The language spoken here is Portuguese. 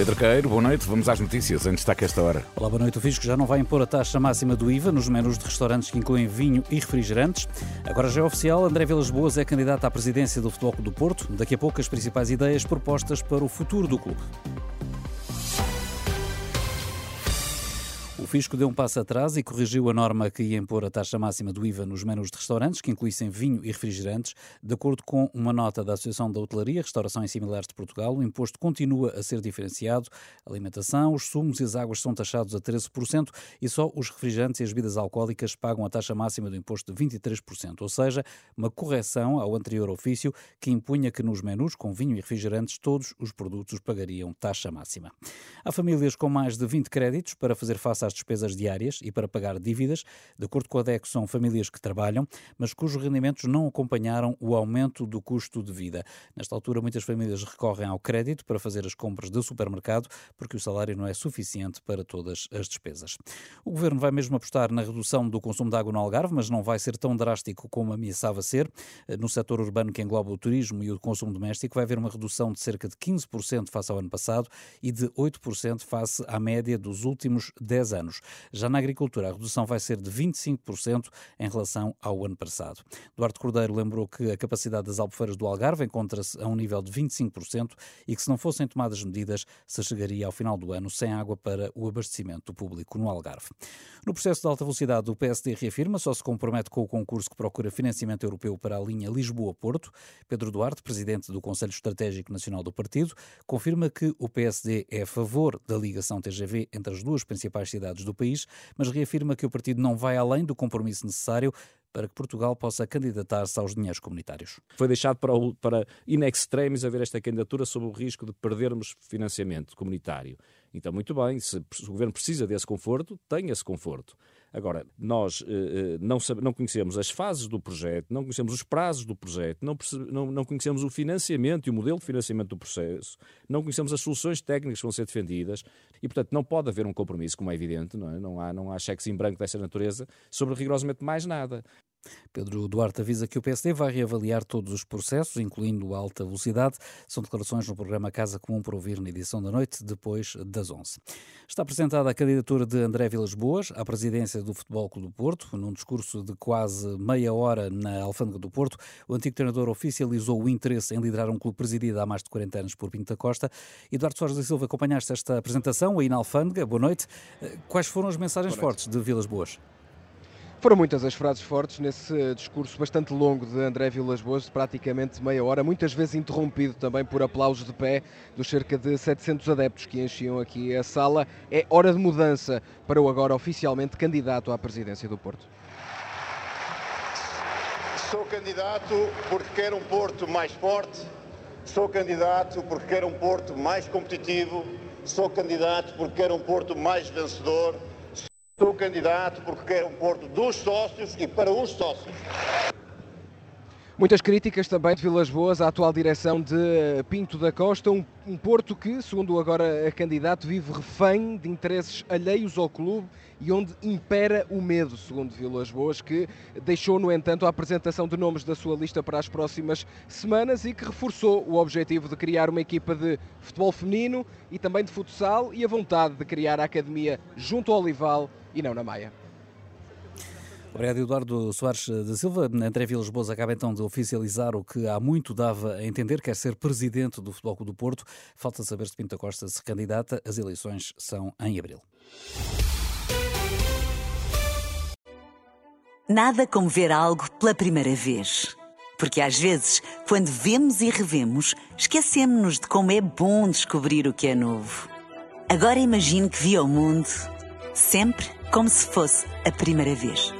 Pedro Queiro, boa noite. Vamos às notícias em destaque esta hora. Olá, boa noite. O Fisco já não vai impor a taxa máxima do IVA nos menus de restaurantes que incluem vinho e refrigerantes. Agora já é oficial, André Vilas Boas é candidato à presidência do Futebol Clube do Porto. Daqui a pouco as principais ideias propostas para o futuro do clube. Fisco deu um passo atrás e corrigiu a norma que ia impor a taxa máxima do IVA nos menus de restaurantes, que incluíssem vinho e refrigerantes. De acordo com uma nota da Associação da Hotelaria, Restauração e Similares de Portugal, o imposto continua a ser diferenciado. A alimentação, os sumos e as águas são taxados a 13% e só os refrigerantes e as bebidas alcoólicas pagam a taxa máxima do imposto de 23%, ou seja, uma correção ao anterior ofício que impunha que nos menus com vinho e refrigerantes todos os produtos pagariam taxa máxima. Há famílias com mais de 20 créditos para fazer face às despesas diárias e para pagar dívidas. De acordo com a DEC, são famílias que trabalham, mas cujos rendimentos não acompanharam o aumento do custo de vida. Nesta altura, muitas famílias recorrem ao crédito para fazer as compras do supermercado, porque o salário não é suficiente para todas as despesas. O governo vai mesmo apostar na redução do consumo de água no Algarve, mas não vai ser tão drástico como ameaçava ser. No setor urbano que engloba o turismo e o consumo doméstico, vai haver uma redução de cerca de 15% face ao ano passado e de 8% face à média dos últimos 10 anos anos. Já na agricultura, a redução vai ser de 25% em relação ao ano passado. Duarte Cordeiro lembrou que a capacidade das albufeiras do Algarve encontra-se a um nível de 25% e que se não fossem tomadas medidas, se chegaria ao final do ano sem água para o abastecimento público no Algarve. No processo de alta velocidade, o PSD reafirma, só se compromete com o concurso que procura financiamento europeu para a linha Lisboa-Porto. Pedro Duarte, presidente do Conselho Estratégico Nacional do Partido, confirma que o PSD é a favor da ligação TGV entre as duas principais cidades do do país, mas reafirma que o partido não vai além do compromisso necessário para que Portugal possa candidatar-se aos dinheiros comunitários. Foi deixado para, o, para in extremis haver esta candidatura sob o risco de perdermos financiamento comunitário. Então, muito bem, se o governo precisa desse conforto, tenha esse conforto. Agora, nós eh, eh, não, não conhecemos as fases do projeto, não conhecemos os prazos do projeto, não, não, não conhecemos o financiamento e o modelo de financiamento do processo, não conhecemos as soluções técnicas que vão ser defendidas e, portanto, não pode haver um compromisso, como é evidente, não, é? não, há, não há cheques em branco dessa natureza sobre rigorosamente mais nada. Pedro Duarte avisa que o PSD vai reavaliar todos os processos, incluindo a alta velocidade. São declarações no programa Casa Comum para ouvir na edição da noite, depois das 11. Está apresentada a candidatura de André Vilas Boas à presidência do Futebol Clube do Porto. Num discurso de quase meia hora na Alfândega do Porto, o antigo treinador oficializou o interesse em liderar um clube presidido há mais de 40 anos por Pinto da Costa. Eduardo Soares da Silva, acompanhaste esta apresentação aí na Alfândega. Boa noite. Quais foram as mensagens fortes de Vilas Boas? Foram muitas as frases fortes nesse discurso bastante longo de André Vilas Boas, de praticamente meia hora, muitas vezes interrompido também por aplausos de pé dos cerca de 700 adeptos que enchiam aqui a sala. É hora de mudança para o agora oficialmente candidato à presidência do Porto. Sou candidato porque quero um Porto mais forte, sou candidato porque quero um Porto mais competitivo, sou candidato porque quero um Porto mais vencedor Sou candidato porque quero um Porto dos sócios e para os sócios. Muitas críticas também de Vilas Boas à atual direção de Pinto da Costa, um, um, Porto que, segundo agora a candidato, vive refém de interesses alheios ao clube e onde impera o medo, segundo Vilas Boas, que deixou, no entanto, a apresentação de nomes da sua lista para as próximas semanas e que reforçou o objetivo de criar uma equipa de futebol feminino e também de futsal e a vontade de criar a academia junto ao Olival e não na Maia. Obrigado, Eduardo Soares da Silva. André Vilas Boas acaba então de oficializar o que há muito dava a entender, quer ser presidente do Futebol Clube do Porto. Falta saber se Pinto Costa se candidata. As eleições são em abril. Nada como ver algo pela primeira vez. Porque às vezes, quando vemos e revemos, esquecemos-nos de como é bom descobrir o que é novo. Agora imagine que viu o mundo sempre como se fosse a primeira vez.